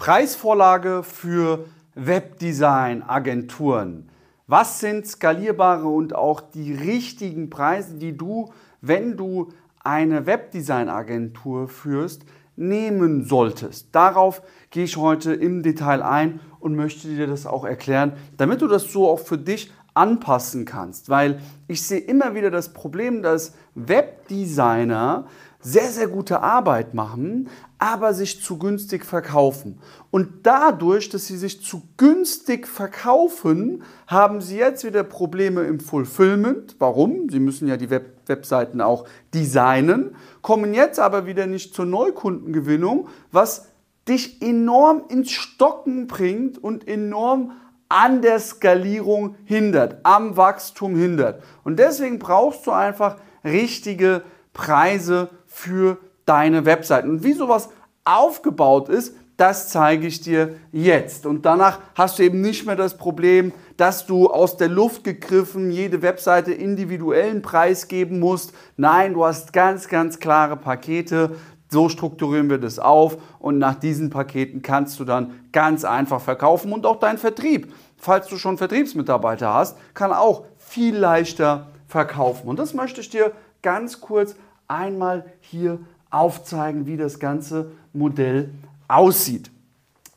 Preisvorlage für Webdesign-Agenturen. Was sind skalierbare und auch die richtigen Preise, die du, wenn du eine Webdesign-Agentur führst, nehmen solltest? Darauf gehe ich heute im Detail ein und möchte dir das auch erklären, damit du das so auch für dich anpassen kannst. Weil ich sehe immer wieder das Problem, dass Webdesigner sehr, sehr gute Arbeit machen, aber sich zu günstig verkaufen. Und dadurch, dass sie sich zu günstig verkaufen, haben sie jetzt wieder Probleme im Fulfillment. Warum? Sie müssen ja die Web Webseiten auch designen, kommen jetzt aber wieder nicht zur Neukundengewinnung, was dich enorm ins Stocken bringt und enorm an der Skalierung hindert, am Wachstum hindert. Und deswegen brauchst du einfach richtige Preise für deine Webseiten. Und wie sowas aufgebaut ist, das zeige ich dir jetzt. Und danach hast du eben nicht mehr das Problem, dass du aus der Luft gegriffen jede Webseite individuellen Preis geben musst. Nein, du hast ganz, ganz klare Pakete. So strukturieren wir das auf und nach diesen Paketen kannst du dann ganz einfach verkaufen und auch dein Vertrieb, falls du schon Vertriebsmitarbeiter hast, kann auch viel leichter verkaufen. Und das möchte ich dir ganz kurz einmal hier aufzeigen, wie das ganze Modell aussieht.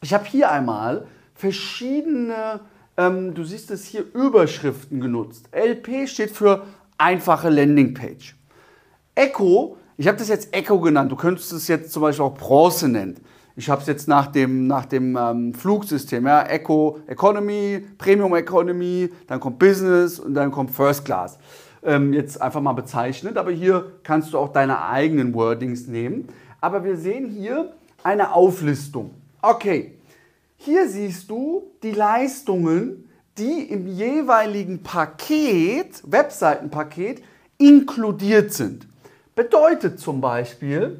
Ich habe hier einmal verschiedene, ähm, du siehst es hier, Überschriften genutzt. LP steht für einfache Landingpage. Echo, ich habe das jetzt Echo genannt, du könntest es jetzt zum Beispiel auch Bronze nennen. Ich habe es jetzt nach dem, nach dem ähm, Flugsystem, ja, Echo Economy, Premium Economy, dann kommt Business und dann kommt First Class ähm, jetzt einfach mal bezeichnet. Aber hier kannst du auch deine eigenen Wordings nehmen. Aber wir sehen hier eine Auflistung. Okay, hier siehst du die Leistungen, die im jeweiligen Paket, Webseitenpaket, inkludiert sind. Bedeutet zum Beispiel,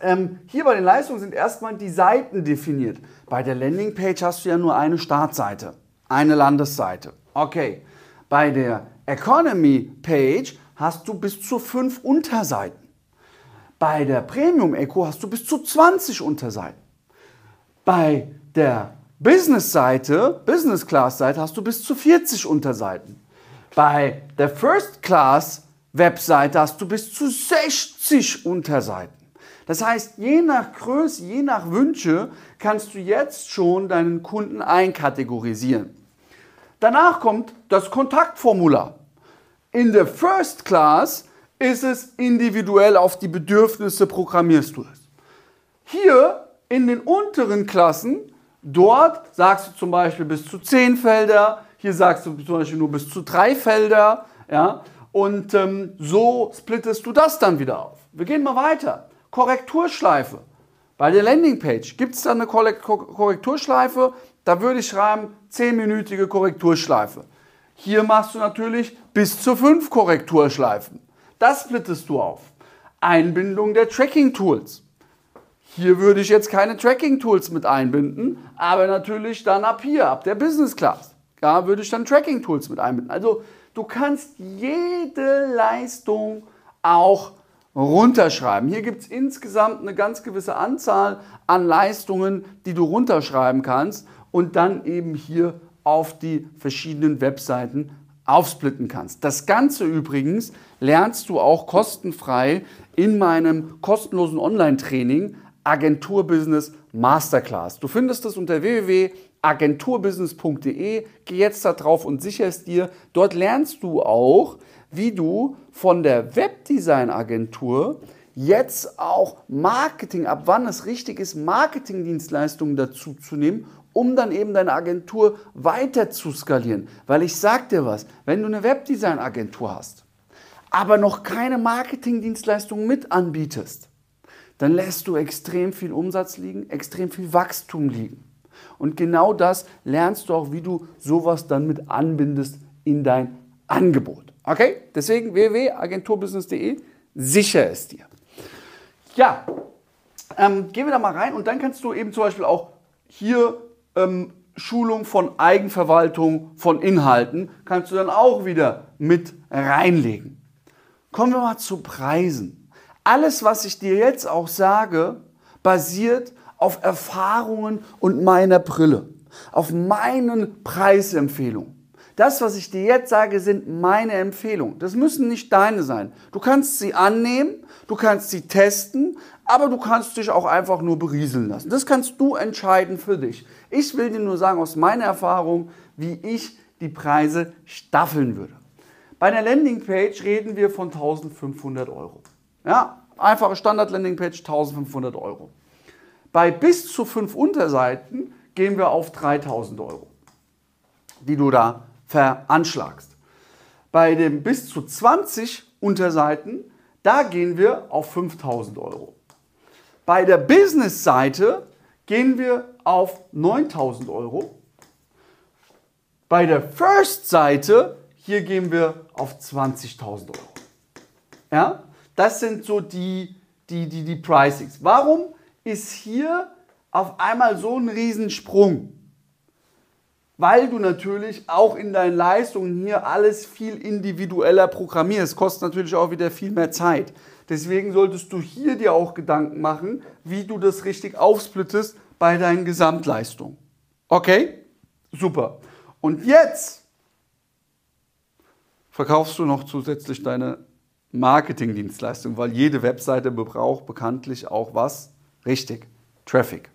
ähm, hier bei den Leistungen sind erstmal die Seiten definiert. Bei der Landingpage hast du ja nur eine Startseite, eine Landesseite. Okay, bei der Economy Page hast du bis zu 5 Unterseiten. Bei der Premium Echo hast du bis zu 20 Unterseiten. Bei der Business Seite, Business Class Seite hast du bis zu 40 Unterseiten. Bei der First Class Webseite hast du bis zu 60 Unterseiten. Das heißt, je nach Größe, je nach Wünsche kannst du jetzt schon deinen Kunden einkategorisieren. Danach kommt das Kontaktformular. In der First Class ist es individuell auf die Bedürfnisse programmierst du es. Hier in den unteren Klassen, dort sagst du zum Beispiel bis zu 10 Felder, hier sagst du zum Beispiel nur bis zu 3 Felder, ja, und ähm, so splittest du das dann wieder auf. Wir gehen mal weiter. Korrekturschleife. Bei der Landingpage gibt es da eine Korrekturschleife, da würde ich schreiben, 10-minütige Korrekturschleife. Hier machst du natürlich bis zu 5 Korrekturschleifen. Das splittest du auf. Einbindung der Tracking-Tools. Hier würde ich jetzt keine Tracking-Tools mit einbinden, aber natürlich dann ab hier, ab der Business Class. Da würde ich dann Tracking-Tools mit einbinden. Also du kannst jede Leistung auch runterschreiben. Hier gibt es insgesamt eine ganz gewisse Anzahl an Leistungen, die du runterschreiben kannst und dann eben hier auf die verschiedenen Webseiten aufsplitten kannst. Das Ganze übrigens lernst du auch kostenfrei in meinem kostenlosen Online-Training Agenturbusiness Masterclass. Du findest es unter www.agenturbusiness.de. Geh jetzt da drauf und sicher es dir. Dort lernst du auch, wie du von der Webdesign-Agentur jetzt auch Marketing, ab wann es richtig ist, Marketingdienstleistungen dazu zu nehmen um dann eben deine Agentur weiter zu skalieren. Weil ich sag dir was, wenn du eine Webdesign-Agentur hast, aber noch keine Marketingdienstleistung mit anbietest, dann lässt du extrem viel Umsatz liegen, extrem viel Wachstum liegen. Und genau das lernst du auch, wie du sowas dann mit anbindest in dein Angebot. Okay? Deswegen www.agenturbusiness.de, sicher es dir. Ja, ähm, gehen wir da mal rein und dann kannst du eben zum Beispiel auch hier ähm, Schulung von Eigenverwaltung von Inhalten kannst du dann auch wieder mit reinlegen. Kommen wir mal zu Preisen. Alles, was ich dir jetzt auch sage, basiert auf Erfahrungen und meiner Brille, auf meinen Preisempfehlungen. Das, was ich dir jetzt sage, sind meine Empfehlungen. Das müssen nicht deine sein. Du kannst sie annehmen, du kannst sie testen, aber du kannst dich auch einfach nur berieseln lassen. Das kannst du entscheiden für dich. Ich will dir nur sagen aus meiner Erfahrung, wie ich die Preise staffeln würde. Bei einer Landingpage reden wir von 1500 Euro. Ja, einfache Standard-Landingpage 1500 Euro. Bei bis zu fünf Unterseiten gehen wir auf 3000 Euro, die du da veranschlagst. Bei dem bis zu 20 Unterseiten, da gehen wir auf 5000 Euro. Bei der Business-Seite gehen wir auf 9000 Euro. Bei der First-Seite, hier gehen wir auf 20.000 Euro. Ja, das sind so die, die, die, die Pricings. Warum ist hier auf einmal so ein Riesensprung? weil du natürlich auch in deinen Leistungen hier alles viel individueller programmierst. Kostet natürlich auch wieder viel mehr Zeit. Deswegen solltest du hier dir auch Gedanken machen, wie du das richtig aufsplittest bei deinen Gesamtleistungen. Okay? Super. Und jetzt verkaufst du noch zusätzlich deine Marketingdienstleistung, weil jede Webseite braucht bekanntlich auch was? Richtig, Traffic.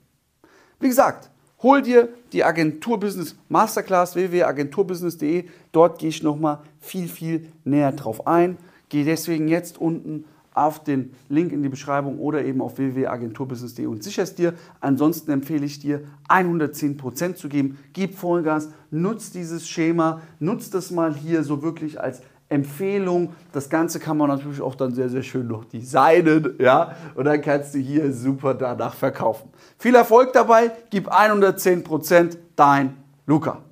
Wie gesagt, Hol dir die Agenturbusiness Masterclass www.agenturbusiness.de. Dort gehe ich nochmal viel, viel näher drauf ein. Geh deswegen jetzt unten auf den Link in die Beschreibung oder eben auf www.agenturbusiness.de und sicherst dir. Ansonsten empfehle ich dir, 110% zu geben. Gib Vollgas, nutz dieses Schema, nutz das mal hier so wirklich als Empfehlung. Das Ganze kann man natürlich auch dann sehr, sehr schön noch designen, ja, und dann kannst du hier super danach verkaufen. Viel Erfolg dabei, gib 110% dein Luca.